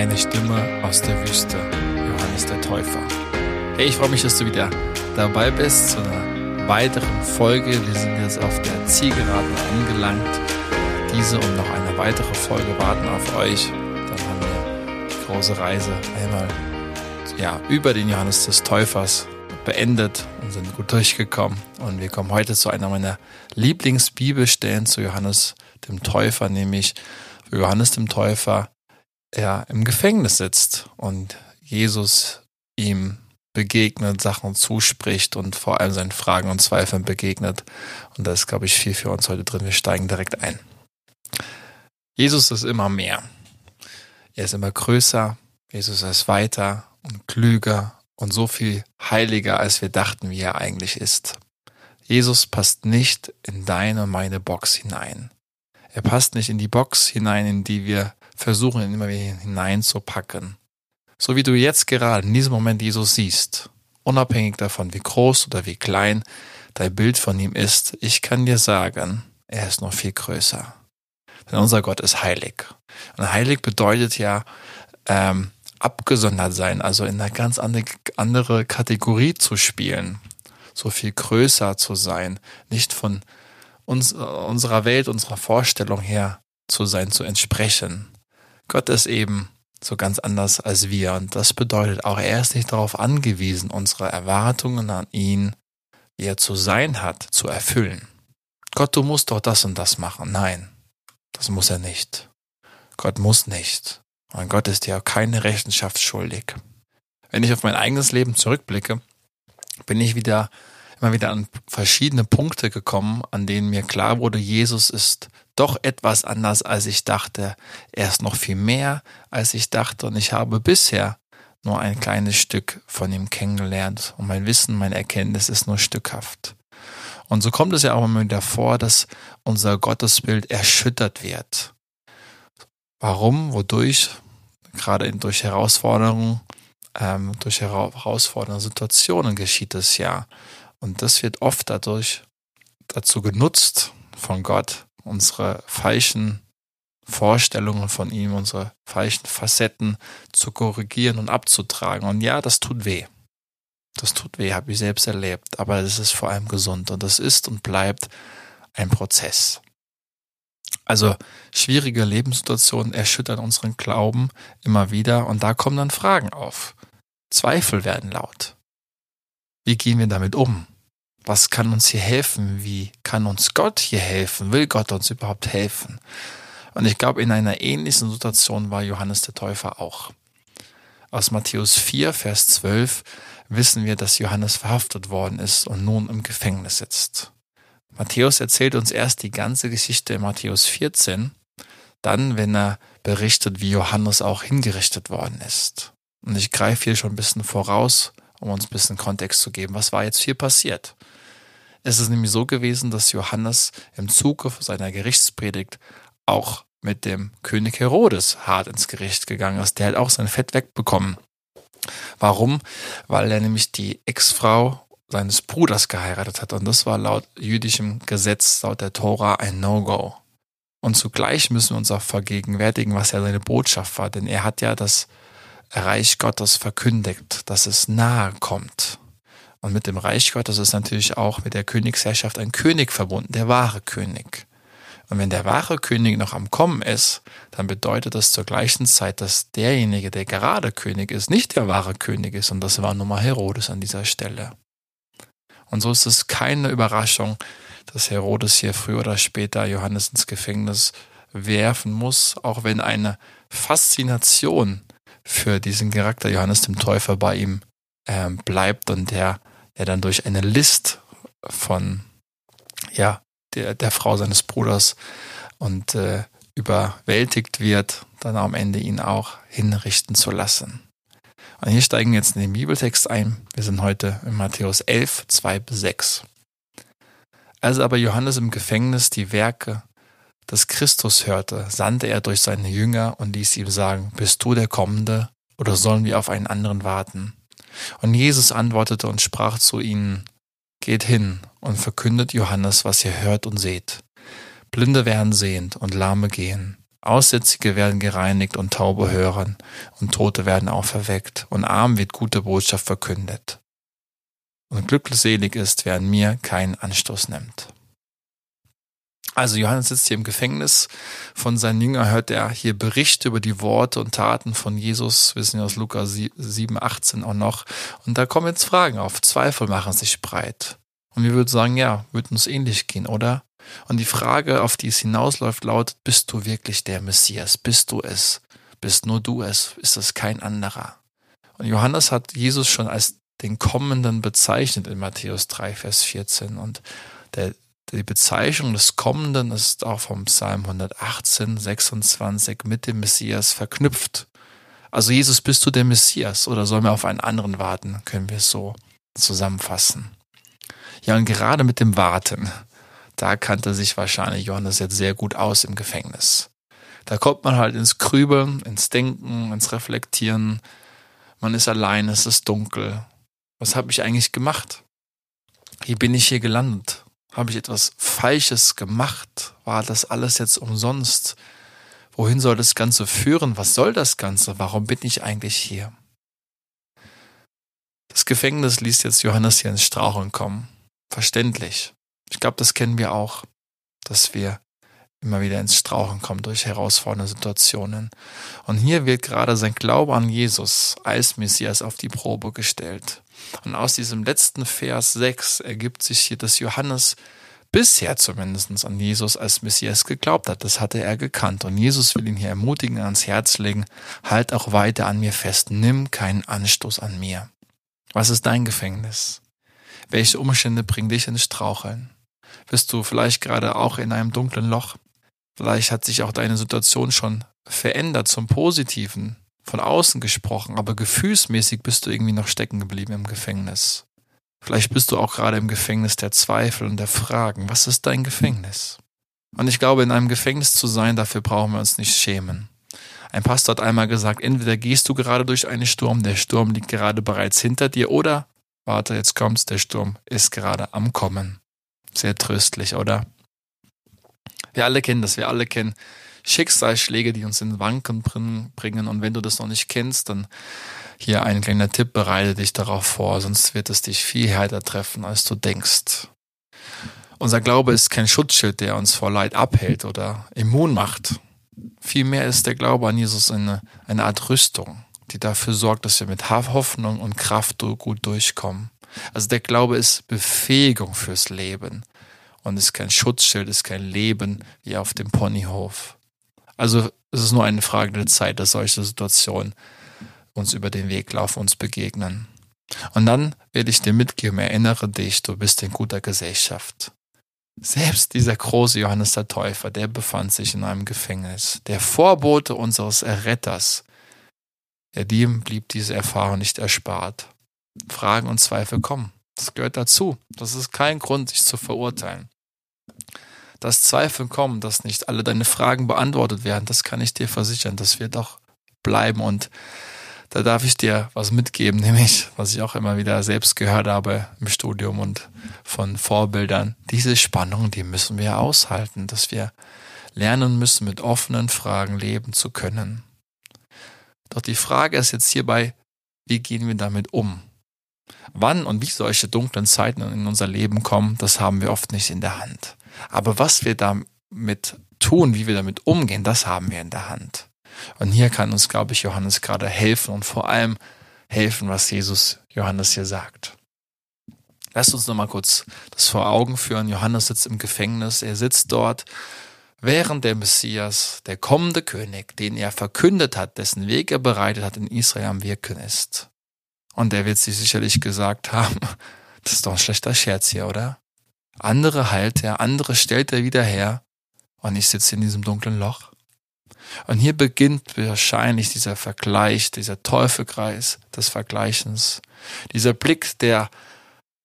eine Stimme aus der Wüste, Johannes der Täufer. Hey, ich freue mich, dass du wieder dabei bist zu einer weiteren Folge. Wir sind jetzt auf der Zielgeraden angelangt. Diese und noch eine weitere Folge warten auf euch. Dann haben wir die große Reise einmal ja, über den Johannes des Täufers beendet und sind gut durchgekommen. Und wir kommen heute zu einer meiner Lieblingsbibelstellen zu Johannes dem Täufer, nämlich Johannes dem Täufer er im Gefängnis sitzt und Jesus ihm begegnet, Sachen zuspricht und vor allem seinen Fragen und Zweifeln begegnet. Und da ist, glaube ich, viel für uns heute drin. Wir steigen direkt ein. Jesus ist immer mehr. Er ist immer größer. Jesus ist weiter und klüger und so viel heiliger, als wir dachten, wie er eigentlich ist. Jesus passt nicht in deine und meine Box hinein. Er passt nicht in die Box hinein, in die wir versuchen, ihn immer wieder hineinzupacken. So wie du jetzt gerade in diesem Moment Jesus siehst, unabhängig davon, wie groß oder wie klein dein Bild von ihm ist, ich kann dir sagen, er ist noch viel größer. Denn unser Gott ist heilig. Und heilig bedeutet ja ähm, abgesondert sein, also in einer ganz andere Kategorie zu spielen, so viel größer zu sein, nicht von uns, unserer Welt, unserer Vorstellung her zu sein, zu entsprechen. Gott ist eben so ganz anders als wir und das bedeutet auch, er ist nicht darauf angewiesen, unsere Erwartungen an ihn, wie er zu sein hat, zu erfüllen. Gott, du musst doch das und das machen. Nein, das muss er nicht. Gott muss nicht. Und Gott ist dir keine Rechenschaft schuldig. Wenn ich auf mein eigenes Leben zurückblicke, bin ich wieder immer wieder an verschiedene Punkte gekommen, an denen mir klar wurde, Jesus ist doch etwas anders, als ich dachte. Er ist noch viel mehr, als ich dachte. Und ich habe bisher nur ein kleines Stück von ihm kennengelernt. Und mein Wissen, meine Erkenntnis ist nur stückhaft. Und so kommt es ja auch immer wieder vor, dass unser Gottesbild erschüttert wird. Warum? Wodurch? Gerade durch Herausforderungen, ähm, durch herausfordernde Situationen geschieht es ja. Und das wird oft dadurch dazu genutzt von Gott, unsere falschen Vorstellungen von ihm, unsere falschen Facetten zu korrigieren und abzutragen. Und ja, das tut weh. Das tut weh, habe ich selbst erlebt. Aber es ist vor allem gesund und das ist und bleibt ein Prozess. Also schwierige Lebenssituationen erschüttern unseren Glauben immer wieder und da kommen dann Fragen auf. Zweifel werden laut. Wie gehen wir damit um? Was kann uns hier helfen? Wie kann uns Gott hier helfen? Will Gott uns überhaupt helfen? Und ich glaube, in einer ähnlichen Situation war Johannes der Täufer auch. Aus Matthäus 4, Vers 12 wissen wir, dass Johannes verhaftet worden ist und nun im Gefängnis sitzt. Matthäus erzählt uns erst die ganze Geschichte in Matthäus 14, dann, wenn er berichtet, wie Johannes auch hingerichtet worden ist. Und ich greife hier schon ein bisschen voraus, um uns ein bisschen Kontext zu geben. Was war jetzt hier passiert? Es ist nämlich so gewesen, dass Johannes im Zuge seiner Gerichtspredigt auch mit dem König Herodes hart ins Gericht gegangen ist. Der hat auch sein Fett wegbekommen. Warum? Weil er nämlich die Ex-Frau seines Bruders geheiratet hat. Und das war laut jüdischem Gesetz, laut der Tora, ein No-Go. Und zugleich müssen wir uns auch vergegenwärtigen, was ja seine Botschaft war. Denn er hat ja das Reich Gottes verkündigt, dass es nahe kommt. Und mit dem Reich Gottes ist natürlich auch mit der Königsherrschaft ein König verbunden, der wahre König. Und wenn der wahre König noch am Kommen ist, dann bedeutet das zur gleichen Zeit, dass derjenige, der gerade König ist, nicht der wahre König ist. Und das war nun mal Herodes an dieser Stelle. Und so ist es keine Überraschung, dass Herodes hier früher oder später Johannes ins Gefängnis werfen muss, auch wenn eine Faszination für diesen Charakter Johannes dem Täufer bei ihm ähm, bleibt und der, der dann durch eine List von ja, der, der Frau seines Bruders und äh, überwältigt wird, dann am Ende ihn auch hinrichten zu lassen. Und hier steigen wir jetzt in den Bibeltext ein. Wir sind heute in Matthäus 11, 2 bis 6. Als aber Johannes im Gefängnis die Werke des Christus hörte, sandte er durch seine Jünger und ließ ihm sagen, bist du der Kommende oder sollen wir auf einen anderen warten? Und Jesus antwortete und sprach zu ihnen, Geht hin und verkündet Johannes, was ihr hört und seht. Blinde werden sehend und Lahme gehen, Aussätzige werden gereinigt und Taube hören und Tote werden auferweckt und Arm wird gute Botschaft verkündet. Und glückselig ist, wer an mir keinen Anstoß nimmt. Also Johannes sitzt hier im Gefängnis. Von seinen Jüngern hört er hier Berichte über die Worte und Taten von Jesus, wissen wir aus Lukas 7, 18 auch noch. Und da kommen jetzt Fragen auf. Zweifel machen sich breit. Und wir würden sagen, ja, wird uns ähnlich gehen, oder? Und die Frage, auf die es hinausläuft, lautet, bist du wirklich der Messias? Bist du es? Bist nur du es? Ist es kein anderer? Und Johannes hat Jesus schon als den Kommenden bezeichnet in Matthäus 3, Vers 14. Und der, die Bezeichnung des Kommenden ist auch vom Psalm 118, 26 mit dem Messias verknüpft. Also Jesus, bist du der Messias oder sollen wir auf einen anderen warten? Können wir es so zusammenfassen. Ja, und gerade mit dem Warten, da kannte sich wahrscheinlich Johannes jetzt sehr gut aus im Gefängnis. Da kommt man halt ins Grübeln, ins Denken, ins Reflektieren. Man ist allein, es ist dunkel. Was habe ich eigentlich gemacht? Wie bin ich hier gelandet? Habe ich etwas Falsches gemacht? War das alles jetzt umsonst? Wohin soll das Ganze führen? Was soll das Ganze? Warum bin ich eigentlich hier? Das Gefängnis ließ jetzt Johannes hier ins Straucheln kommen. Verständlich. Ich glaube, das kennen wir auch, dass wir immer wieder ins Strauchen kommen durch herausfordernde Situationen. Und hier wird gerade sein Glaube an Jesus als Messias auf die Probe gestellt. Und aus diesem letzten Vers 6 ergibt sich hier, dass Johannes bisher zumindest an Jesus als Messias geglaubt hat. Das hatte er gekannt. Und Jesus will ihn hier ermutigen, ans Herz legen, halt auch weiter an mir fest, nimm keinen Anstoß an mir. Was ist dein Gefängnis? Welche Umstände bringen dich ins Straucheln? Bist du vielleicht gerade auch in einem dunklen Loch? Vielleicht hat sich auch deine Situation schon verändert zum Positiven, von außen gesprochen, aber gefühlsmäßig bist du irgendwie noch stecken geblieben im Gefängnis. Vielleicht bist du auch gerade im Gefängnis der Zweifel und der Fragen. Was ist dein Gefängnis? Und ich glaube, in einem Gefängnis zu sein, dafür brauchen wir uns nicht schämen. Ein Pastor hat einmal gesagt, entweder gehst du gerade durch einen Sturm, der Sturm liegt gerade bereits hinter dir, oder, warte, jetzt kommt's, der Sturm ist gerade am Kommen. Sehr tröstlich, oder? Wir alle kennen das, wir alle kennen Schicksalsschläge, die uns in Wanken bringen. Und wenn du das noch nicht kennst, dann hier ein kleiner Tipp, bereite dich darauf vor, sonst wird es dich viel härter treffen, als du denkst. Unser Glaube ist kein Schutzschild, der uns vor Leid abhält oder immun macht. Vielmehr ist der Glaube an Jesus eine, eine Art Rüstung, die dafür sorgt, dass wir mit Hoffnung und Kraft gut durchkommen. Also der Glaube ist Befähigung fürs Leben und ist kein Schutzschild, ist kein Leben wie auf dem Ponyhof. Also es ist nur eine Frage der Zeit, dass solche Situationen uns über den Weg laufen, uns begegnen. Und dann werde ich dir mitgeben, erinnere dich, du bist in guter Gesellschaft. Selbst dieser große Johannes der Täufer, der befand sich in einem Gefängnis. Der Vorbote unseres Erretters, ja, dem blieb diese Erfahrung nicht erspart. Fragen und Zweifel kommen. Das gehört dazu. Das ist kein Grund, sich zu verurteilen. Dass Zweifel kommen, dass nicht alle deine Fragen beantwortet werden, das kann ich dir versichern. Das wird auch bleiben. Und da darf ich dir was mitgeben, nämlich, was ich auch immer wieder selbst gehört habe im Studium und von Vorbildern. Diese Spannung, die müssen wir aushalten, dass wir lernen müssen, mit offenen Fragen leben zu können. Doch die Frage ist jetzt hierbei, wie gehen wir damit um? Wann und wie solche dunklen Zeiten in unser Leben kommen, das haben wir oft nicht in der Hand. Aber was wir damit tun, wie wir damit umgehen, das haben wir in der Hand. Und hier kann uns, glaube ich, Johannes gerade helfen und vor allem helfen, was Jesus Johannes hier sagt. Lasst uns nochmal kurz das vor Augen führen. Johannes sitzt im Gefängnis. Er sitzt dort, während der Messias, der kommende König, den er verkündet hat, dessen Weg er bereitet hat, in Israel am Wirken ist. Und er wird sich sicherlich gesagt haben, das ist doch ein schlechter Scherz hier, oder? Andere heilt er, andere stellt er wieder her und ich sitze in diesem dunklen Loch. Und hier beginnt wahrscheinlich dieser Vergleich, dieser Teufelkreis des Vergleichens, dieser Blick, der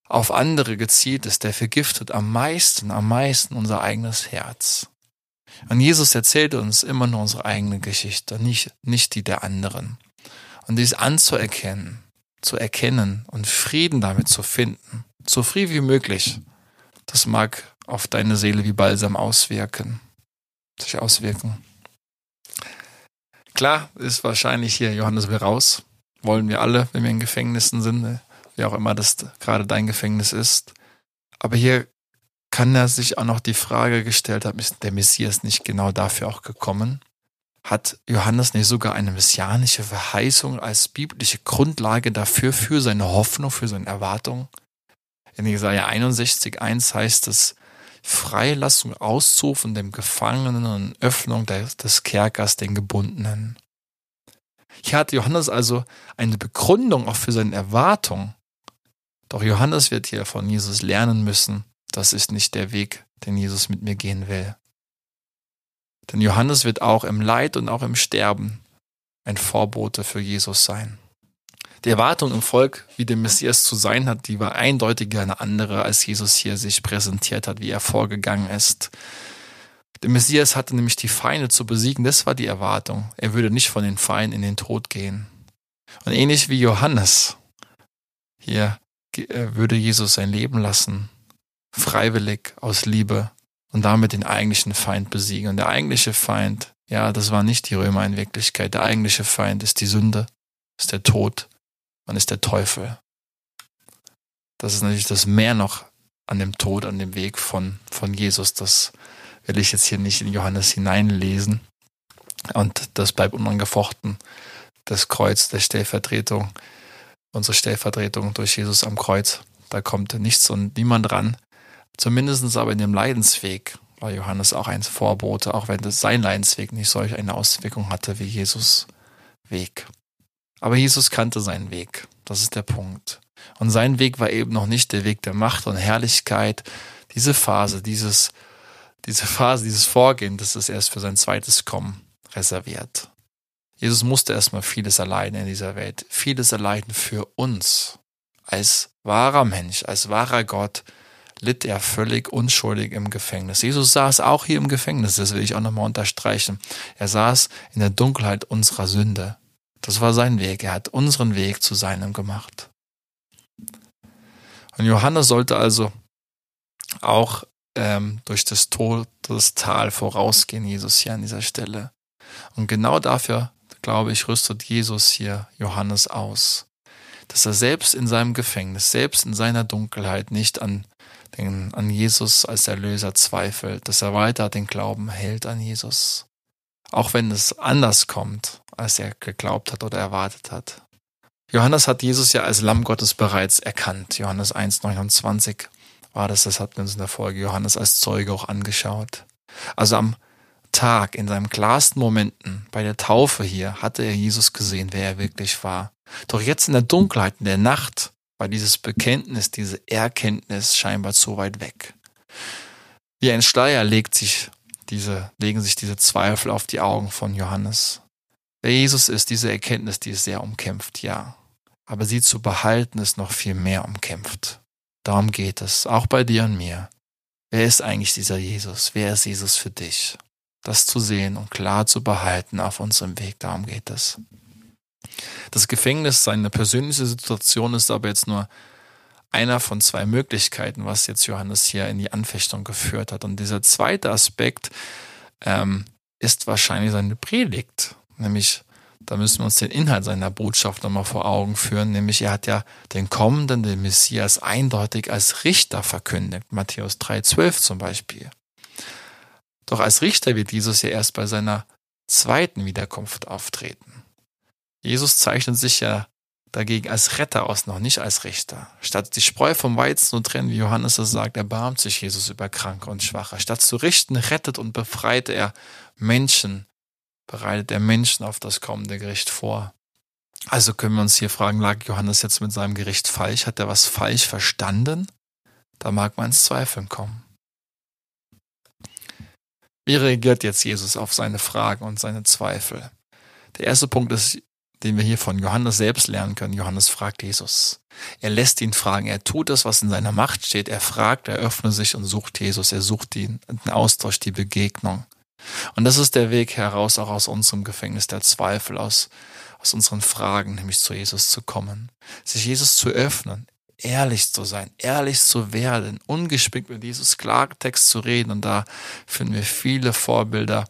auf andere gezielt ist, der vergiftet am meisten, am meisten unser eigenes Herz. Und Jesus erzählt uns immer nur unsere eigene Geschichte, nicht, nicht die der anderen. Und dies anzuerkennen, zu erkennen und Frieden damit zu finden, so früh wie möglich, das mag auf deine Seele wie Balsam auswirken, sich auswirken. Klar ist wahrscheinlich hier, Johannes will raus. Wollen wir alle, wenn wir in Gefängnissen sind, wie auch immer das gerade dein Gefängnis ist. Aber hier kann er sich auch noch die Frage gestellt haben, ist der Messias nicht genau dafür auch gekommen? Hat Johannes nicht sogar eine messianische Verheißung als biblische Grundlage dafür, für seine Hoffnung, für seine Erwartung? In Jesaja 61, 1 heißt es, Freilassung, Auszug von dem Gefangenen und Öffnung des Kerkers den Gebundenen. Hier hat Johannes also eine Begründung auch für seine Erwartung. Doch Johannes wird hier von Jesus lernen müssen, das ist nicht der Weg, den Jesus mit mir gehen will. Denn Johannes wird auch im Leid und auch im Sterben ein Vorbote für Jesus sein. Die Erwartung im Volk, wie der Messias zu sein hat, die war eindeutig eine andere, als Jesus hier sich präsentiert hat, wie er vorgegangen ist. Der Messias hatte nämlich die Feinde zu besiegen, das war die Erwartung. Er würde nicht von den Feinden in den Tod gehen. Und ähnlich wie Johannes, hier äh, würde Jesus sein Leben lassen, freiwillig aus Liebe und damit den eigentlichen Feind besiegen. Und der eigentliche Feind, ja, das war nicht die Römer in Wirklichkeit. Der eigentliche Feind ist die Sünde, ist der Tod, man ist der Teufel. Das ist natürlich das mehr noch an dem Tod, an dem Weg von, von Jesus. Das will ich jetzt hier nicht in Johannes hineinlesen. Und das bleibt unangefochten. Das Kreuz der Stellvertretung, unsere Stellvertretung durch Jesus am Kreuz. Da kommt nichts und niemand ran. Zumindest aber in dem Leidensweg war Johannes auch ein Vorbote, auch wenn sein Leidensweg nicht solch eine Auswirkung hatte wie Jesus Weg. Aber Jesus kannte seinen Weg. Das ist der Punkt. Und sein Weg war eben noch nicht der Weg der Macht und Herrlichkeit. Diese Phase, dieses, diese Phase, dieses Vorgehen, das ist erst für sein zweites Kommen reserviert. Jesus musste erstmal vieles erleiden in dieser Welt. Vieles erleiden für uns. Als wahrer Mensch, als wahrer Gott, litt er völlig unschuldig im Gefängnis. Jesus saß auch hier im Gefängnis, das will ich auch nochmal unterstreichen. Er saß in der Dunkelheit unserer Sünde. Das war sein Weg. Er hat unseren Weg zu seinem gemacht. Und Johannes sollte also auch ähm, durch das Todestal vorausgehen, Jesus hier an dieser Stelle. Und genau dafür, glaube ich, rüstet Jesus hier Johannes aus. Dass er selbst in seinem Gefängnis, selbst in seiner Dunkelheit nicht an den, an Jesus als Erlöser zweifelt, dass er weiter den Glauben hält an Jesus. Auch wenn es anders kommt, als er geglaubt hat oder erwartet hat. Johannes hat Jesus ja als Lamm Gottes bereits erkannt. Johannes 1,29 war das, das hatten wir uns in der Folge Johannes als Zeuge auch angeschaut. Also am Tag, in seinen klarsten Momenten, bei der Taufe hier, hatte er Jesus gesehen, wer er wirklich war. Doch jetzt in der Dunkelheit, in der Nacht, war dieses Bekenntnis, diese Erkenntnis scheinbar zu weit weg. Wie ein Schleier legt sich diese, legen sich diese Zweifel auf die Augen von Johannes. Wer Jesus ist, diese Erkenntnis, die ist sehr umkämpft, ja. Aber sie zu behalten, ist noch viel mehr umkämpft. Darum geht es, auch bei dir und mir. Wer ist eigentlich dieser Jesus? Wer ist Jesus für dich? Das zu sehen und klar zu behalten auf unserem Weg, darum geht es. Das Gefängnis, seine persönliche Situation ist aber jetzt nur einer von zwei Möglichkeiten, was jetzt Johannes hier in die Anfechtung geführt hat. Und dieser zweite Aspekt ähm, ist wahrscheinlich seine Predigt. Nämlich, da müssen wir uns den Inhalt seiner Botschaft nochmal vor Augen führen. Nämlich, er hat ja den kommenden, den Messias, eindeutig als Richter verkündigt. Matthäus 3,12 zum Beispiel. Doch als Richter wird Jesus ja erst bei seiner zweiten Wiederkunft auftreten. Jesus zeichnet sich ja dagegen als Retter aus, noch nicht als Richter. Statt die Spreu vom Weizen zu trennen, wie Johannes es sagt, erbarmt sich Jesus über Kranke und Schwache. Statt zu richten, rettet und befreit er Menschen, bereitet er Menschen auf das kommende Gericht vor. Also können wir uns hier fragen, lag Johannes jetzt mit seinem Gericht falsch? Hat er was falsch verstanden? Da mag man ins Zweifeln kommen. Wie reagiert jetzt Jesus auf seine Fragen und seine Zweifel? Der erste Punkt ist, den wir hier von Johannes selbst lernen können. Johannes fragt Jesus. Er lässt ihn fragen. Er tut das, was in seiner Macht steht. Er fragt, er öffnet sich und sucht Jesus. Er sucht den, den Austausch, die Begegnung. Und das ist der Weg heraus auch aus unserem Gefängnis der Zweifel, aus, aus unseren Fragen, nämlich zu Jesus zu kommen. Sich Jesus zu öffnen. ehrlich zu sein, ehrlich zu werden, ungespickt mit Jesus Klartext zu reden. Und da finden wir viele Vorbilder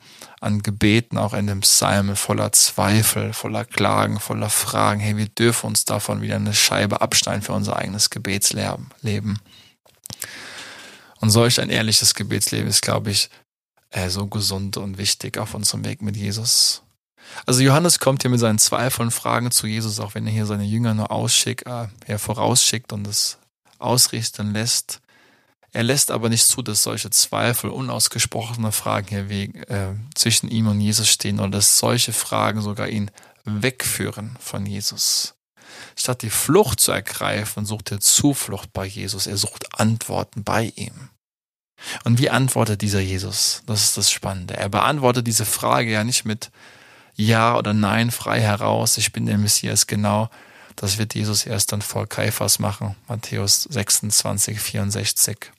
an Gebeten, auch in dem Psalmen voller Zweifel, voller Klagen, voller Fragen. Hey, wir dürfen uns davon wieder eine Scheibe abschneiden für unser eigenes Gebetsleben. Und solch ein ehrliches Gebetsleben ist, glaube ich, äh, so gesund und wichtig auf unserem Weg mit Jesus. Also Johannes kommt hier mit seinen Zweifeln und Fragen zu Jesus, auch wenn er hier seine Jünger nur ausschickt, äh, vorausschickt und es ausrichten lässt. Er lässt aber nicht zu, dass solche Zweifel, unausgesprochene Fragen hier wegen, äh, zwischen ihm und Jesus stehen oder dass solche Fragen sogar ihn wegführen von Jesus. Statt die Flucht zu ergreifen, sucht er Zuflucht bei Jesus. Er sucht Antworten bei ihm. Und wie antwortet dieser Jesus? Das ist das Spannende. Er beantwortet diese Frage ja nicht mit Ja oder Nein frei heraus. Ich bin der Messias genau. Das wird Jesus erst dann vor Kaiphas machen. Matthäus 26, 64.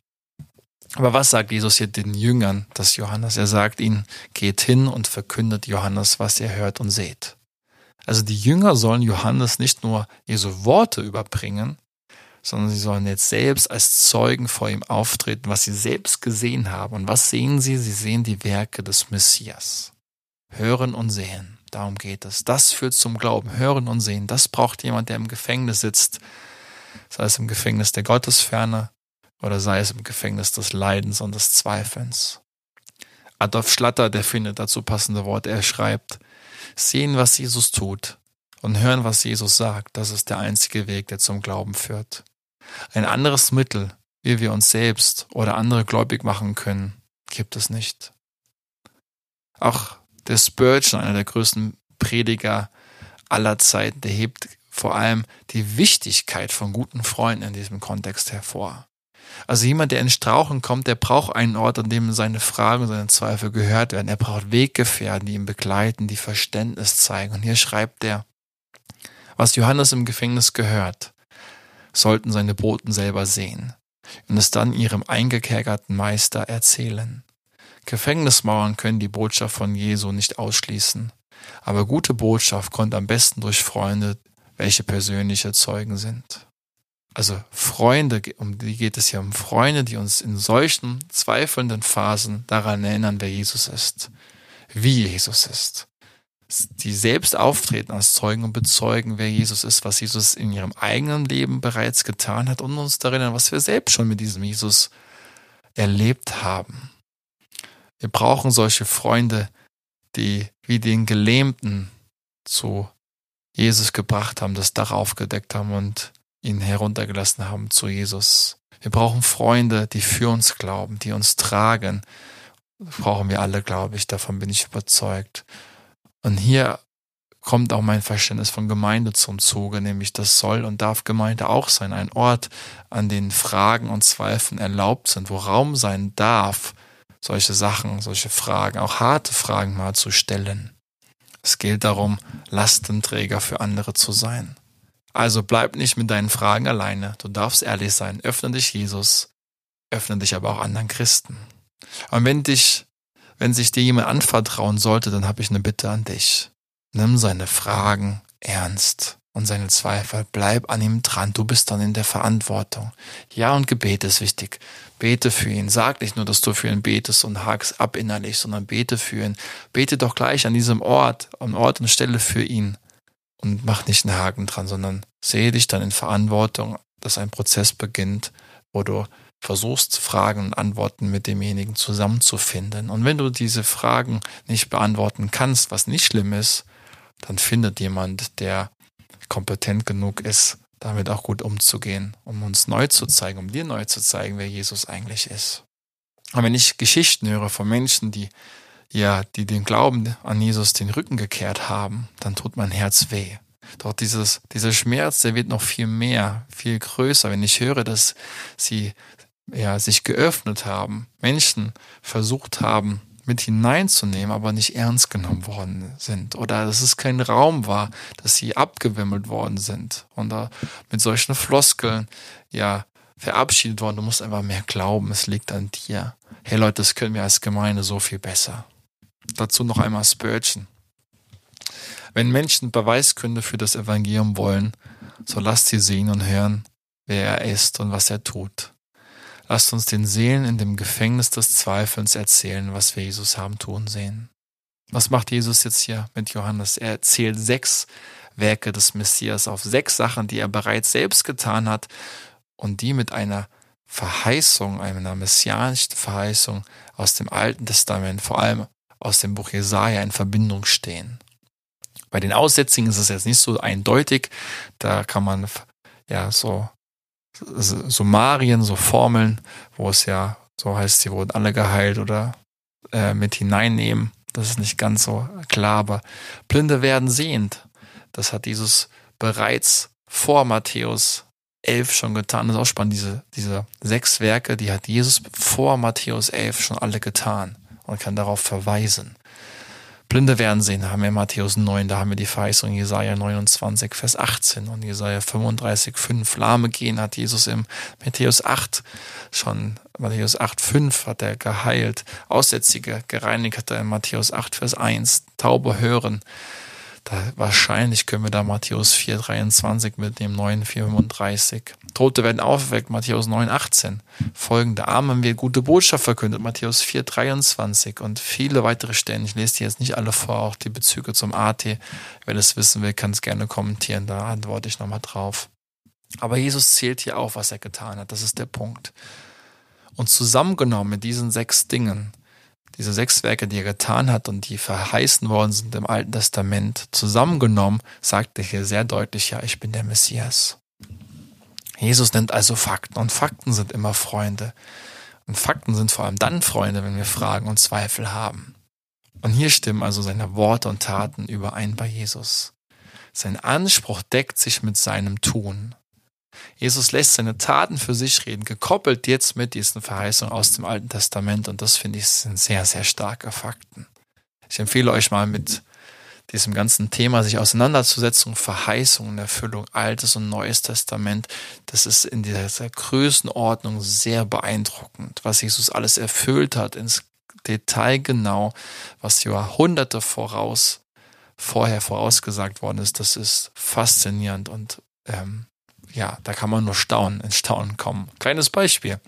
Aber was sagt Jesus hier den Jüngern des Johannes? Er sagt ihnen, geht hin und verkündet Johannes, was ihr hört und seht. Also die Jünger sollen Johannes nicht nur Jesu Worte überbringen, sondern sie sollen jetzt selbst als Zeugen vor ihm auftreten, was sie selbst gesehen haben. Und was sehen sie? Sie sehen die Werke des Messias. Hören und sehen. Darum geht es. Das führt zum Glauben. Hören und sehen. Das braucht jemand, der im Gefängnis sitzt. Sei es im Gefängnis der Gottesferne oder sei es im Gefängnis des Leidens und des Zweifelns. Adolf Schlatter, der findet dazu passende Worte. Er schreibt, sehen, was Jesus tut und hören, was Jesus sagt, das ist der einzige Weg, der zum Glauben führt. Ein anderes Mittel, wie wir uns selbst oder andere gläubig machen können, gibt es nicht. Auch der Spurgeon, einer der größten Prediger aller Zeiten, der hebt vor allem die Wichtigkeit von guten Freunden in diesem Kontext hervor. Also jemand, der in Strauchen kommt, der braucht einen Ort, an dem seine Fragen seine Zweifel gehört werden. Er braucht Weggefährten, die ihn begleiten, die Verständnis zeigen. Und hier schreibt er, was Johannes im Gefängnis gehört, sollten seine Boten selber sehen und es dann ihrem eingekerkerten Meister erzählen. Gefängnismauern können die Botschaft von Jesu nicht ausschließen, aber gute Botschaft kommt am besten durch Freunde, welche persönliche Zeugen sind. Also Freunde, um die geht es ja um Freunde, die uns in solchen zweifelnden Phasen daran erinnern, wer Jesus ist, wie Jesus ist die selbst auftreten als Zeugen und bezeugen, wer Jesus ist, was Jesus in ihrem eigenen Leben bereits getan hat und uns daran erinnern, was wir selbst schon mit diesem Jesus erlebt haben. Wir brauchen solche Freunde, die wie den Gelähmten zu Jesus gebracht haben, das Dach aufgedeckt haben und ihn heruntergelassen haben zu Jesus. Wir brauchen Freunde, die für uns glauben, die uns tragen. Das brauchen wir alle, glaube ich, davon bin ich überzeugt. Und hier kommt auch mein Verständnis von Gemeinde zum Zuge, nämlich das soll und darf Gemeinde auch sein, ein Ort, an den Fragen und Zweifeln erlaubt sind, wo Raum sein darf, solche Sachen, solche Fragen, auch harte Fragen mal zu stellen. Es gilt darum, Lastenträger für andere zu sein. Also bleib nicht mit deinen Fragen alleine. Du darfst ehrlich sein. Öffne dich Jesus. Öffne dich aber auch anderen Christen. Und wenn dich wenn sich dir jemand anvertrauen sollte, dann habe ich eine Bitte an dich. Nimm seine Fragen ernst und seine Zweifel. Bleib an ihm dran. Du bist dann in der Verantwortung. Ja, und Gebet ist wichtig. Bete für ihn. Sag nicht nur, dass du für ihn betest und hakst ab innerlich, sondern bete für ihn. Bete doch gleich an diesem Ort, an Ort und Stelle für ihn. Und mach nicht einen Haken dran, sondern sehe dich dann in Verantwortung, dass ein Prozess beginnt, wo du versuchst, Fragen und Antworten mit demjenigen zusammenzufinden. Und wenn du diese Fragen nicht beantworten kannst, was nicht schlimm ist, dann findet jemand, der kompetent genug ist, damit auch gut umzugehen, um uns neu zu zeigen, um dir neu zu zeigen, wer Jesus eigentlich ist. Und wenn ich Geschichten höre von Menschen, die ja, die den Glauben an Jesus den Rücken gekehrt haben, dann tut mein Herz weh. Doch dieses, dieser Schmerz, der wird noch viel mehr, viel größer, wenn ich höre, dass sie ja, sich geöffnet haben, Menschen versucht haben, mit hineinzunehmen, aber nicht ernst genommen worden sind. Oder dass es kein Raum war, dass sie abgewimmelt worden sind. Und da mit solchen Floskeln, ja, verabschiedet worden. Du musst einfach mehr glauben, es liegt an dir. Hey Leute, das können wir als Gemeinde so viel besser. Dazu noch einmal Spurgeon. Wenn Menschen Beweisgründe für das Evangelium wollen, so lasst sie sehen und hören, wer er ist und was er tut. Lasst uns den Seelen in dem Gefängnis des Zweifelns erzählen, was wir Jesus haben tun sehen. Was macht Jesus jetzt hier mit Johannes? Er erzählt sechs Werke des Messias auf sechs Sachen, die er bereits selbst getan hat und die mit einer Verheißung, einer messianischen Verheißung aus dem Alten Testament, vor allem aus dem Buch Jesaja in Verbindung stehen. Bei den Aussätzigen ist es jetzt nicht so eindeutig. Da kann man ja so Summarien, so Formeln, wo es ja so heißt, sie wurden alle geheilt oder äh, mit hineinnehmen. Das ist nicht ganz so klar, aber Blinde werden sehend. Das hat Jesus bereits vor Matthäus 11 schon getan. Das ist auch spannend. Diese, diese sechs Werke, die hat Jesus vor Matthäus 11 schon alle getan und kann darauf verweisen. Blinde werden sehen, haben wir in Matthäus 9, da haben wir die Verheißung Jesaja 29, Vers 18 und Jesaja 35, 5. Lahme gehen hat Jesus im Matthäus 8 schon, Matthäus 8, 5 hat er geheilt. Aussätzige gereinigt hat er in Matthäus 8, Vers 1. Taube hören da, wahrscheinlich können wir da Matthäus 4,23 mit dem neuen 4,35. Tote werden aufgeweckt, Matthäus 9,18. Folgende Arme haben wir gute Botschaft verkündet, Matthäus 4,23 und viele weitere Stellen. Ich lese die jetzt nicht alle vor, auch die Bezüge zum AT. Wer das wissen will, kann es gerne kommentieren, da antworte ich nochmal drauf. Aber Jesus zählt hier auf, was er getan hat. Das ist der Punkt. Und zusammengenommen mit diesen sechs Dingen diese sechs Werke, die er getan hat und die verheißen worden sind im Alten Testament, zusammengenommen, sagt er hier sehr deutlich, ja, ich bin der Messias. Jesus nennt also Fakten und Fakten sind immer Freunde. Und Fakten sind vor allem dann Freunde, wenn wir Fragen und Zweifel haben. Und hier stimmen also seine Worte und Taten überein bei Jesus. Sein Anspruch deckt sich mit seinem Tun. Jesus lässt seine Taten für sich reden, gekoppelt jetzt mit diesen Verheißungen aus dem Alten Testament. Und das finde ich sind sehr, sehr starke Fakten. Ich empfehle euch mal mit diesem ganzen Thema sich auseinanderzusetzen, Verheißungen, Erfüllung, Altes und Neues Testament. Das ist in dieser Größenordnung sehr beeindruckend, was Jesus alles erfüllt hat, ins Detail genau, was Jahrhunderte voraus, vorher vorausgesagt worden ist. Das ist faszinierend und ähm, ja, da kann man nur staunen, ins Staunen kommen. Kleines Beispiel.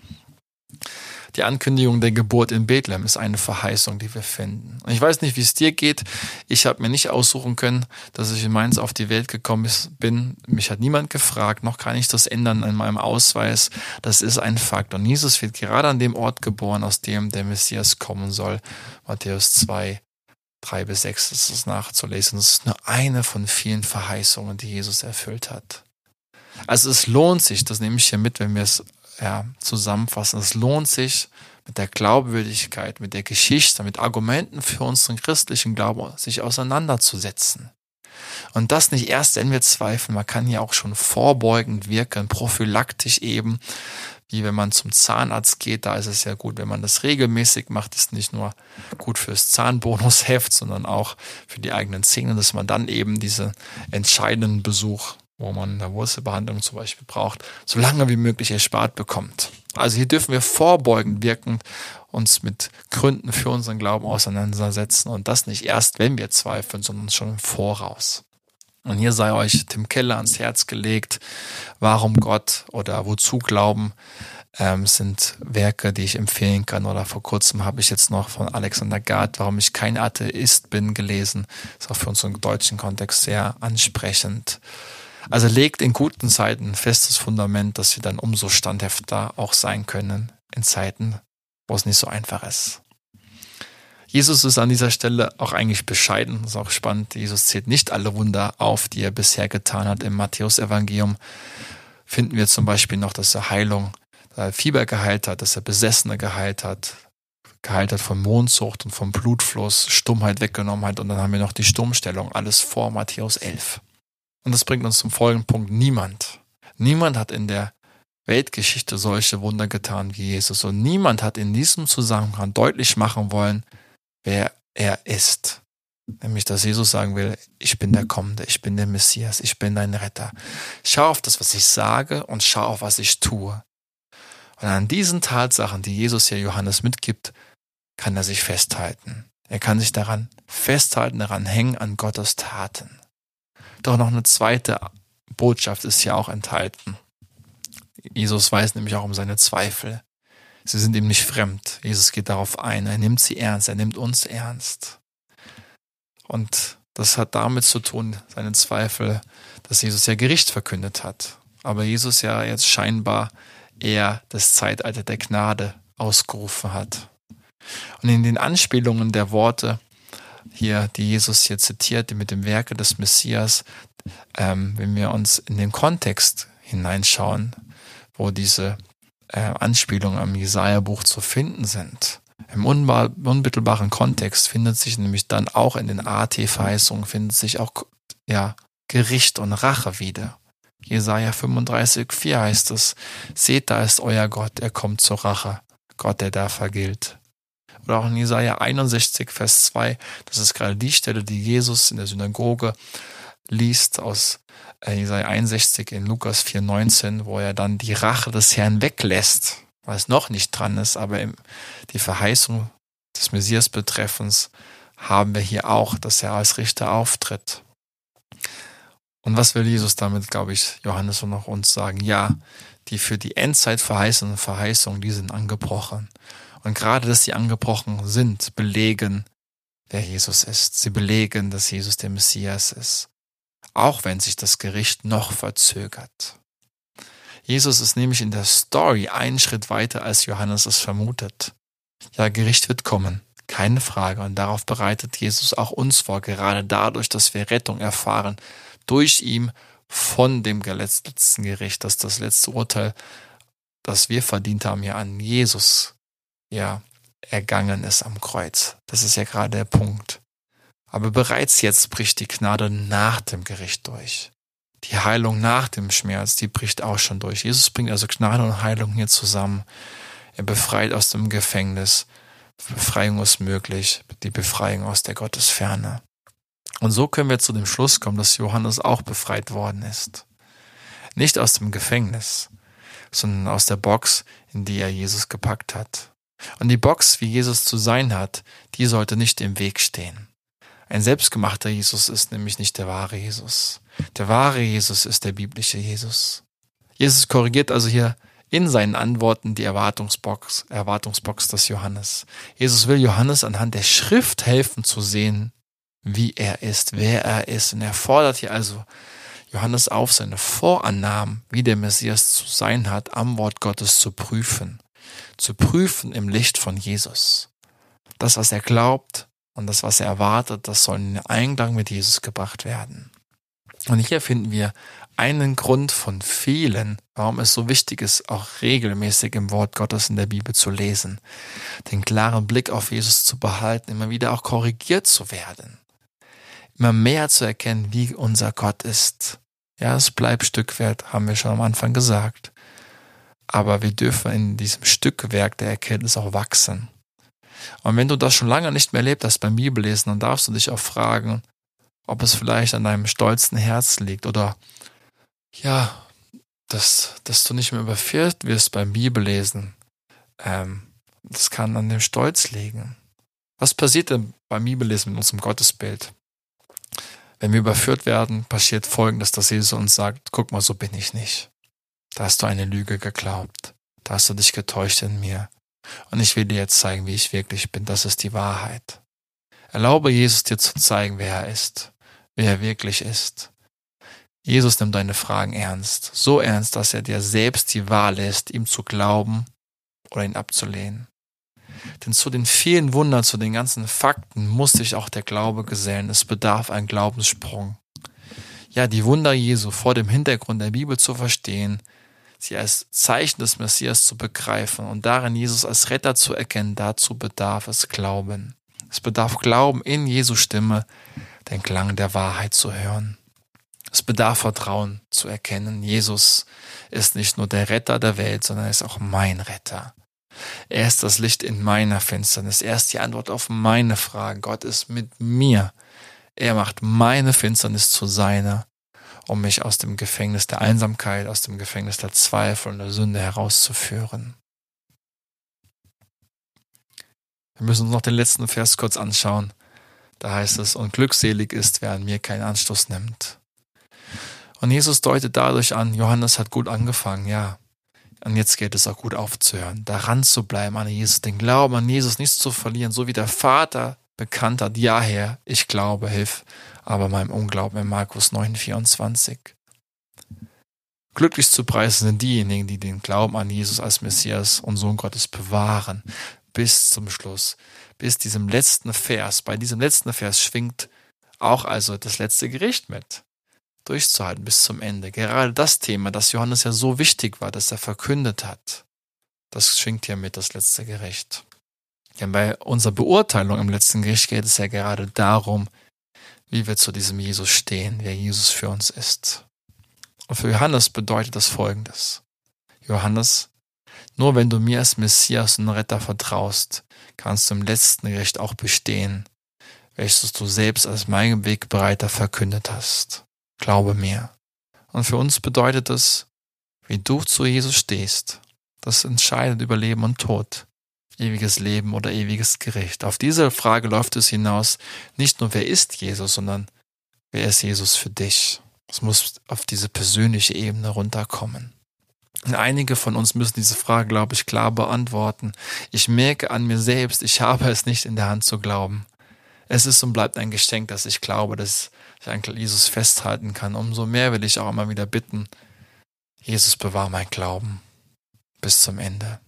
Die Ankündigung der Geburt in Bethlehem ist eine Verheißung, die wir finden. Und ich weiß nicht, wie es dir geht. Ich habe mir nicht aussuchen können, dass ich in Mainz auf die Welt gekommen bin. Mich hat niemand gefragt, noch kann ich das ändern in meinem Ausweis. Das ist ein Fakt. Und Jesus wird gerade an dem Ort geboren, aus dem der Messias kommen soll. Matthäus 2, 3 bis 6 ist es nachzulesen. Das ist nur eine von vielen Verheißungen, die Jesus erfüllt hat. Also es lohnt sich, das nehme ich hier mit, wenn wir es ja, zusammenfassen. Es lohnt sich, mit der Glaubwürdigkeit, mit der Geschichte, mit Argumenten für unseren christlichen Glauben sich auseinanderzusetzen. Und das nicht erst, wenn wir zweifeln. Man kann hier auch schon vorbeugend wirken, prophylaktisch eben, wie wenn man zum Zahnarzt geht. Da ist es ja gut, wenn man das regelmäßig macht. Ist nicht nur gut fürs Zahnbonusheft, sondern auch für die eigenen Zähne, dass man dann eben diesen entscheidenden Besuch wo man eine Wurzelbehandlung zum Beispiel braucht, so lange wie möglich erspart bekommt. Also hier dürfen wir vorbeugend wirken, uns mit Gründen für unseren Glauben auseinandersetzen und das nicht erst, wenn wir zweifeln, sondern schon im Voraus. Und hier sei euch Tim Keller ans Herz gelegt, warum Gott oder wozu Glauben ähm, sind Werke, die ich empfehlen kann. Oder vor kurzem habe ich jetzt noch von Alexander Gard, warum ich kein Atheist bin, gelesen. Ist auch für unseren deutschen Kontext sehr ansprechend. Also legt in guten Zeiten ein festes Fundament, dass wir dann umso standhafter auch sein können in Zeiten, wo es nicht so einfach ist. Jesus ist an dieser Stelle auch eigentlich bescheiden. Das ist auch spannend. Jesus zählt nicht alle Wunder auf, die er bisher getan hat. Im Matthäusevangelium finden wir zum Beispiel noch, dass er Heilung, dass er Fieber geheilt hat, dass er Besessene geheilt hat, geheilt hat von Mondsucht und vom Blutfluss, Stummheit weggenommen hat. Und dann haben wir noch die Stummstellung. Alles vor Matthäus 11. Und das bringt uns zum folgenden Punkt. Niemand, niemand hat in der Weltgeschichte solche Wunder getan wie Jesus. Und niemand hat in diesem Zusammenhang deutlich machen wollen, wer er ist. Nämlich, dass Jesus sagen will, ich bin der Kommende, ich bin der Messias, ich bin dein Retter. Schau auf das, was ich sage und schau auf, was ich tue. Und an diesen Tatsachen, die Jesus hier Johannes mitgibt, kann er sich festhalten. Er kann sich daran festhalten, daran hängen an Gottes Taten. Doch noch eine zweite Botschaft ist hier auch enthalten. Jesus weiß nämlich auch um seine Zweifel. Sie sind ihm nicht fremd. Jesus geht darauf ein. Er nimmt sie ernst. Er nimmt uns ernst. Und das hat damit zu tun, seine Zweifel, dass Jesus ja Gericht verkündet hat. Aber Jesus ja jetzt scheinbar eher das Zeitalter der Gnade ausgerufen hat. Und in den Anspielungen der Worte hier, die Jesus hier zitiert, mit dem Werke des Messias, ähm, wenn wir uns in den Kontext hineinschauen, wo diese äh, Anspielungen am Jesaja-Buch zu finden sind. Im unmittelbaren Kontext findet sich nämlich dann auch in den AT-Verheißungen findet sich auch ja, Gericht und Rache wieder. Jesaja 35, 4 heißt es, seht, da ist euer Gott, er kommt zur Rache, Gott, der da vergilt. Oder auch in Jesaja 61, Vers 2, das ist gerade die Stelle, die Jesus in der Synagoge liest aus äh, Jesaja 61 in Lukas 4, 19, wo er dann die Rache des Herrn weglässt, es noch nicht dran ist, aber die Verheißung des Messias betreffens haben wir hier auch, dass er als Richter auftritt. Und was will Jesus damit, glaube ich, Johannes und auch uns sagen? Ja, die für die Endzeit verheißenen Verheißungen, die sind angebrochen. Und gerade, dass sie angebrochen sind, belegen, wer Jesus ist. Sie belegen, dass Jesus der Messias ist. Auch wenn sich das Gericht noch verzögert. Jesus ist nämlich in der Story einen Schritt weiter, als Johannes es vermutet. Ja, Gericht wird kommen. Keine Frage. Und darauf bereitet Jesus auch uns vor, gerade dadurch, dass wir Rettung erfahren, durch ihm von dem letzten Gericht, dass das letzte Urteil, das wir verdient haben, ja an Jesus, ja, ergangen ist am Kreuz. Das ist ja gerade der Punkt. Aber bereits jetzt bricht die Gnade nach dem Gericht durch. Die Heilung nach dem Schmerz, die bricht auch schon durch. Jesus bringt also Gnade und Heilung hier zusammen. Er befreit aus dem Gefängnis. Befreiung ist möglich, die Befreiung aus der Gottesferne. Und so können wir zu dem Schluss kommen, dass Johannes auch befreit worden ist. Nicht aus dem Gefängnis, sondern aus der Box, in die er Jesus gepackt hat. Und die Box, wie Jesus zu sein hat, die sollte nicht im Weg stehen. Ein selbstgemachter Jesus ist nämlich nicht der wahre Jesus. Der wahre Jesus ist der biblische Jesus. Jesus korrigiert also hier in seinen Antworten die Erwartungsbox, Erwartungsbox des Johannes. Jesus will Johannes anhand der Schrift helfen zu sehen, wie er ist, wer er ist. Und er fordert hier also Johannes auf, seine Vorannahmen, wie der Messias zu sein hat, am Wort Gottes zu prüfen. Zu prüfen im Licht von Jesus. Das, was er glaubt und das, was er erwartet, das soll in Einklang mit Jesus gebracht werden. Und hier finden wir einen Grund von vielen, warum es so wichtig ist, auch regelmäßig im Wort Gottes in der Bibel zu lesen, den klaren Blick auf Jesus zu behalten, immer wieder auch korrigiert zu werden immer mehr zu erkennen, wie unser Gott ist. Ja, es bleibt Stückwert, haben wir schon am Anfang gesagt. Aber wir dürfen in diesem Stückwerk der Erkenntnis auch wachsen. Und wenn du das schon lange nicht mehr erlebt hast beim Bibellesen, dann darfst du dich auch fragen, ob es vielleicht an deinem stolzen Herz liegt oder ja, dass, dass du nicht mehr überführt wirst beim Bibellesen. Ähm, das kann an dem Stolz liegen. Was passiert denn beim Bibellesen mit unserem Gottesbild? Wenn wir überführt werden, passiert Folgendes, dass Jesus uns sagt, guck mal, so bin ich nicht. Da hast du eine Lüge geglaubt. Da hast du dich getäuscht in mir. Und ich will dir jetzt zeigen, wie ich wirklich bin. Das ist die Wahrheit. Erlaube Jesus dir zu zeigen, wer er ist, wer er wirklich ist. Jesus nimmt deine Fragen ernst. So ernst, dass er dir selbst die Wahl lässt, ihm zu glauben oder ihn abzulehnen. Denn zu den vielen Wundern, zu den ganzen Fakten muss sich auch der Glaube gesellen. Es bedarf einen Glaubenssprung. Ja, die Wunder Jesu vor dem Hintergrund der Bibel zu verstehen, sie als Zeichen des Messias zu begreifen und darin Jesus als Retter zu erkennen, dazu bedarf es Glauben. Es bedarf Glauben in Jesu Stimme, den Klang der Wahrheit zu hören. Es bedarf Vertrauen zu erkennen. Jesus ist nicht nur der Retter der Welt, sondern er ist auch mein Retter. Er ist das Licht in meiner Finsternis. Er ist die Antwort auf meine Fragen. Gott ist mit mir. Er macht meine Finsternis zu seiner, um mich aus dem Gefängnis der Einsamkeit, aus dem Gefängnis der Zweifel und der Sünde herauszuführen. Wir müssen uns noch den letzten Vers kurz anschauen. Da heißt es, und glückselig ist, wer an mir keinen Anstoß nimmt. Und Jesus deutet dadurch an, Johannes hat gut angefangen, ja. Und jetzt geht es auch gut aufzuhören, daran zu bleiben an Jesus, den Glauben an Jesus nicht zu verlieren, so wie der Vater bekannt hat, ja Herr, ich glaube, hilf aber meinem Unglauben in Markus 9, 24. Glücklich zu preisen sind diejenigen, die den Glauben an Jesus als Messias und Sohn Gottes bewahren, bis zum Schluss, bis diesem letzten Vers. Bei diesem letzten Vers schwingt auch also das letzte Gericht mit durchzuhalten bis zum Ende. Gerade das Thema, das Johannes ja so wichtig war, dass er verkündet hat, das schwingt hier mit, das letzte Gericht. Denn bei unserer Beurteilung im letzten Gericht geht es ja gerade darum, wie wir zu diesem Jesus stehen, wer Jesus für uns ist. Und für Johannes bedeutet das Folgendes. Johannes, nur wenn du mir als Messias und Retter vertraust, kannst du im letzten Gericht auch bestehen, welches du selbst als mein Wegbereiter verkündet hast. Glaube mir. Und für uns bedeutet es, wie du zu Jesus stehst. Das entscheidet über Leben und Tod. Ewiges Leben oder ewiges Gericht. Auf diese Frage läuft es hinaus, nicht nur wer ist Jesus, sondern wer ist Jesus für dich. Es muss auf diese persönliche Ebene runterkommen. Und einige von uns müssen diese Frage, glaube ich, klar beantworten. Ich merke an mir selbst, ich habe es nicht in der Hand zu glauben. Es ist und bleibt ein Geschenk, dass ich glaube, dass ich an Jesus festhalten kann. Umso mehr will ich auch immer wieder bitten, Jesus bewahr mein Glauben bis zum Ende.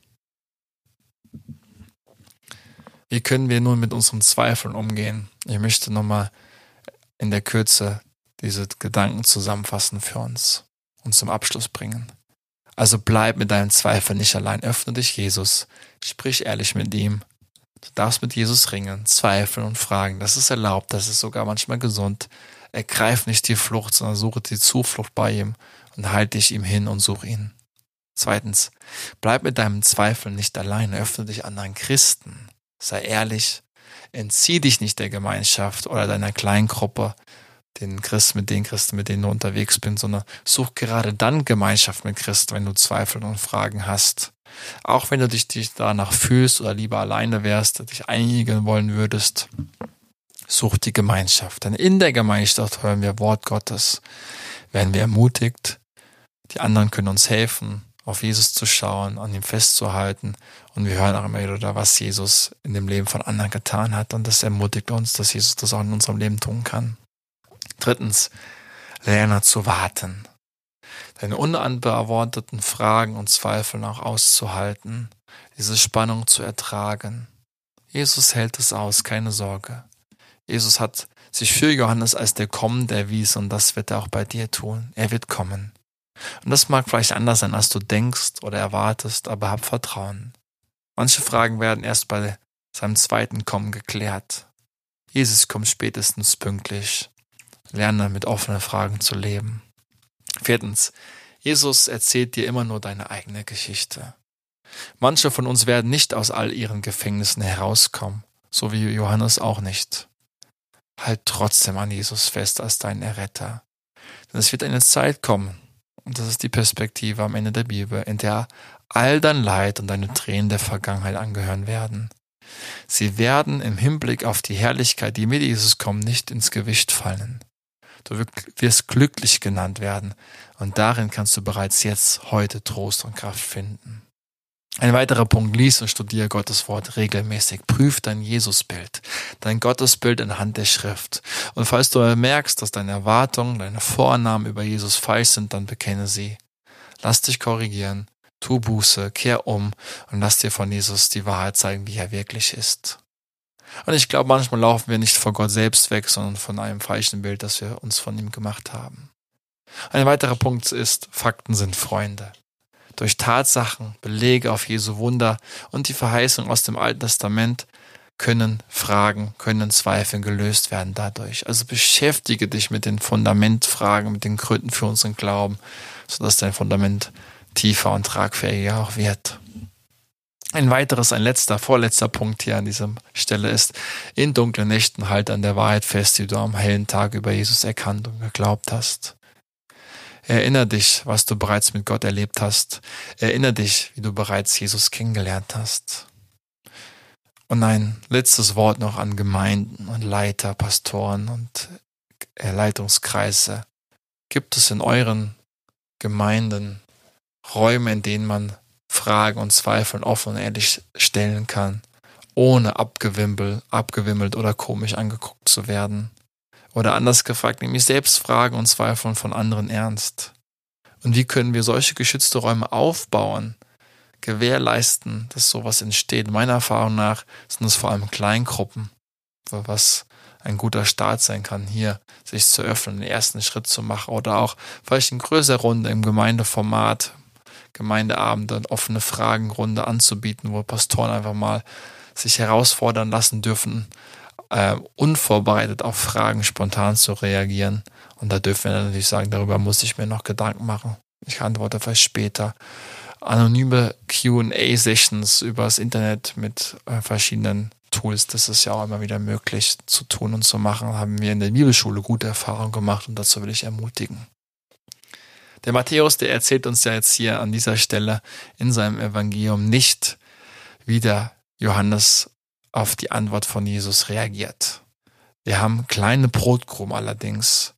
Wie können wir nun mit unseren Zweifeln umgehen? Ich möchte nochmal in der Kürze diese Gedanken zusammenfassen für uns und zum Abschluss bringen. Also bleib mit deinem Zweifel nicht allein. Öffne dich Jesus. Sprich ehrlich mit ihm. Du darfst mit Jesus ringen, zweifeln und fragen. Das ist erlaubt. Das ist sogar manchmal gesund. Ergreif nicht die Flucht, sondern suche die Zuflucht bei ihm und halte dich ihm hin und such ihn. Zweitens, bleib mit deinem Zweifel nicht allein, öffne dich anderen Christen, sei ehrlich, entzieh dich nicht der Gemeinschaft oder deiner kleinen Gruppe, den Christen, mit den Christen, mit denen du unterwegs bist, sondern such gerade dann Gemeinschaft mit Christen, wenn du Zweifel und Fragen hast. Auch wenn du dich, dich danach fühlst oder lieber alleine wärst, dich einigen wollen würdest, sucht die Gemeinschaft. Denn in der Gemeinschaft hören wir Wort Gottes, werden wir ermutigt, die anderen können uns helfen, auf Jesus zu schauen, an ihm festzuhalten und wir hören auch immer wieder, was Jesus in dem Leben von anderen getan hat und das ermutigt uns, dass Jesus das auch in unserem Leben tun kann. Drittens, lerne zu warten, deine unbeantworteten Fragen und Zweifel auch auszuhalten, diese Spannung zu ertragen. Jesus hält es aus, keine Sorge. Jesus hat sich für Johannes als der Kommende erwiesen und das wird er auch bei dir tun. Er wird kommen. Und das mag vielleicht anders sein, als du denkst oder erwartest, aber hab Vertrauen. Manche Fragen werden erst bei seinem zweiten Kommen geklärt. Jesus kommt spätestens pünktlich. Lerne mit offenen Fragen zu leben. Viertens. Jesus erzählt dir immer nur deine eigene Geschichte. Manche von uns werden nicht aus all ihren Gefängnissen herauskommen, so wie Johannes auch nicht halt trotzdem an Jesus fest als dein Erretter. Denn es wird eine Zeit kommen, und das ist die Perspektive am Ende der Bibel, in der all dein Leid und deine Tränen der Vergangenheit angehören werden. Sie werden im Hinblick auf die Herrlichkeit, die mit Jesus kommt, nicht ins Gewicht fallen. Du wirst glücklich genannt werden und darin kannst du bereits jetzt heute Trost und Kraft finden. Ein weiterer Punkt, lies und studiere Gottes Wort regelmäßig. Prüf dein Jesusbild, dein Gottesbild anhand der Schrift. Und falls du merkst, dass deine Erwartungen, deine Vornamen über Jesus falsch sind, dann bekenne sie. Lass dich korrigieren, tu Buße, kehr um und lass dir von Jesus die Wahrheit zeigen, wie er wirklich ist. Und ich glaube, manchmal laufen wir nicht vor Gott selbst weg, sondern von einem falschen Bild, das wir uns von ihm gemacht haben. Ein weiterer Punkt ist, Fakten sind Freunde durch Tatsachen, Belege auf Jesu Wunder und die Verheißung aus dem Alten Testament können Fragen, können Zweifel gelöst werden dadurch. Also beschäftige dich mit den Fundamentfragen, mit den Gründen für unseren Glauben, sodass dein Fundament tiefer und tragfähiger auch wird. Ein weiteres, ein letzter, vorletzter Punkt hier an dieser Stelle ist, in dunklen Nächten halt an der Wahrheit fest, die du am hellen Tag über Jesus erkannt und geglaubt hast. Erinner dich, was du bereits mit Gott erlebt hast. Erinner dich, wie du bereits Jesus kennengelernt hast. Und ein letztes Wort noch an Gemeinden und Leiter, Pastoren und Leitungskreise. Gibt es in euren Gemeinden Räume, in denen man Fragen und Zweifel offen und ehrlich stellen kann, ohne abgewimpelt, abgewimmelt oder komisch angeguckt zu werden. Oder anders gefragt, nämlich selbst Fragen und Zweifel von anderen ernst. Und wie können wir solche geschützte Räume aufbauen, gewährleisten, dass sowas entsteht? Meiner Erfahrung nach sind es vor allem Kleingruppen, was ein guter Start sein kann, hier sich zu öffnen, den ersten Schritt zu machen oder auch vielleicht in größerer Runde im Gemeindeformat, Gemeindeabende, offene Fragenrunde anzubieten, wo Pastoren einfach mal sich herausfordern lassen dürfen, äh, unvorbereitet auf Fragen spontan zu reagieren. Und da dürfen wir natürlich sagen, darüber muss ich mir noch Gedanken machen. Ich antworte vielleicht später. Anonyme QA-Sessions übers Internet mit äh, verschiedenen Tools, das ist ja auch immer wieder möglich zu tun und zu machen, haben wir in der Bibelschule gute Erfahrungen gemacht und dazu will ich ermutigen. Der Matthäus, der erzählt uns ja jetzt hier an dieser Stelle in seinem Evangelium nicht, wie der Johannes auf die Antwort von Jesus reagiert. Wir haben kleine Brotkrumen allerdings,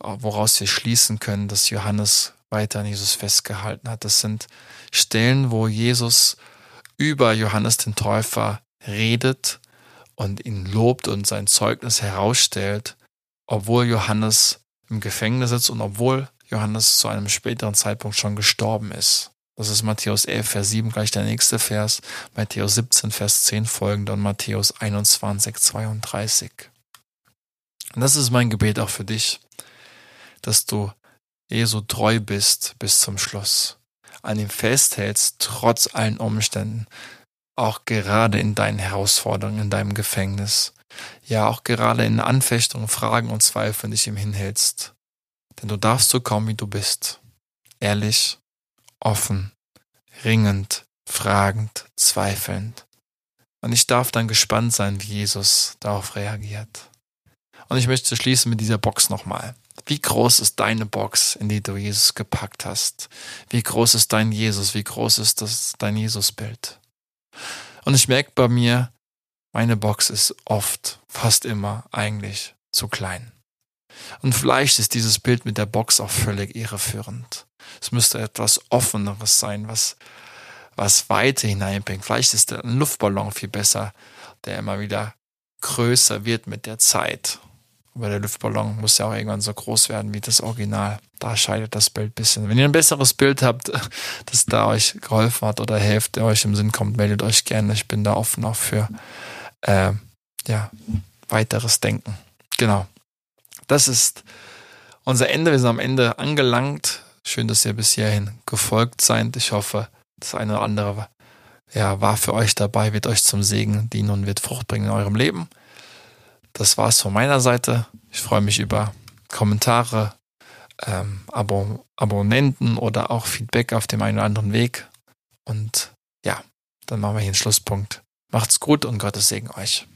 woraus wir schließen können, dass Johannes weiter an Jesus festgehalten hat. Das sind Stellen, wo Jesus über Johannes den Täufer redet und ihn lobt und sein Zeugnis herausstellt, obwohl Johannes im Gefängnis sitzt und obwohl Johannes zu einem späteren Zeitpunkt schon gestorben ist. Das ist Matthäus 11, Vers 7, gleich der nächste Vers, Matthäus 17, Vers 10 folgende und Matthäus 21, 32. Und das ist mein Gebet auch für dich, dass du Jesu treu bist bis zum Schluss, an ihm festhältst, trotz allen Umständen, auch gerade in deinen Herausforderungen, in deinem Gefängnis, ja auch gerade in Anfechtungen, Fragen und Zweifeln dich ihm hinhältst. Denn du darfst so kommen, wie du bist. Ehrlich, offen, ringend, fragend, zweifelnd. Und ich darf dann gespannt sein, wie Jesus darauf reagiert. Und ich möchte schließen mit dieser Box nochmal. Wie groß ist deine Box, in die du Jesus gepackt hast? Wie groß ist dein Jesus? Wie groß ist das dein Jesusbild? Und ich merke bei mir, meine Box ist oft, fast immer eigentlich zu klein. Und vielleicht ist dieses Bild mit der Box auch völlig irreführend. Es müsste etwas Offeneres sein, was, was Weite hineinbringt. Vielleicht ist ein Luftballon viel besser, der immer wieder größer wird mit der Zeit. Aber der Luftballon muss ja auch irgendwann so groß werden wie das Original. Da scheidet das Bild ein bisschen. Wenn ihr ein besseres Bild habt, das da euch geholfen hat oder hilft, der euch im Sinn kommt, meldet euch gerne. Ich bin da offen auch für äh, ja, weiteres Denken. Genau. Das ist unser Ende. Wir sind am Ende angelangt. Schön, dass ihr bis hierhin gefolgt seid. Ich hoffe, das eine oder andere ja, war für euch dabei, wird euch zum Segen dienen und wird Frucht bringen in eurem Leben. Das war's von meiner Seite. Ich freue mich über Kommentare, ähm, Abo Abonnenten oder auch Feedback auf dem einen oder anderen Weg. Und ja, dann machen wir hier einen Schlusspunkt. Macht's gut und Gottes Segen euch.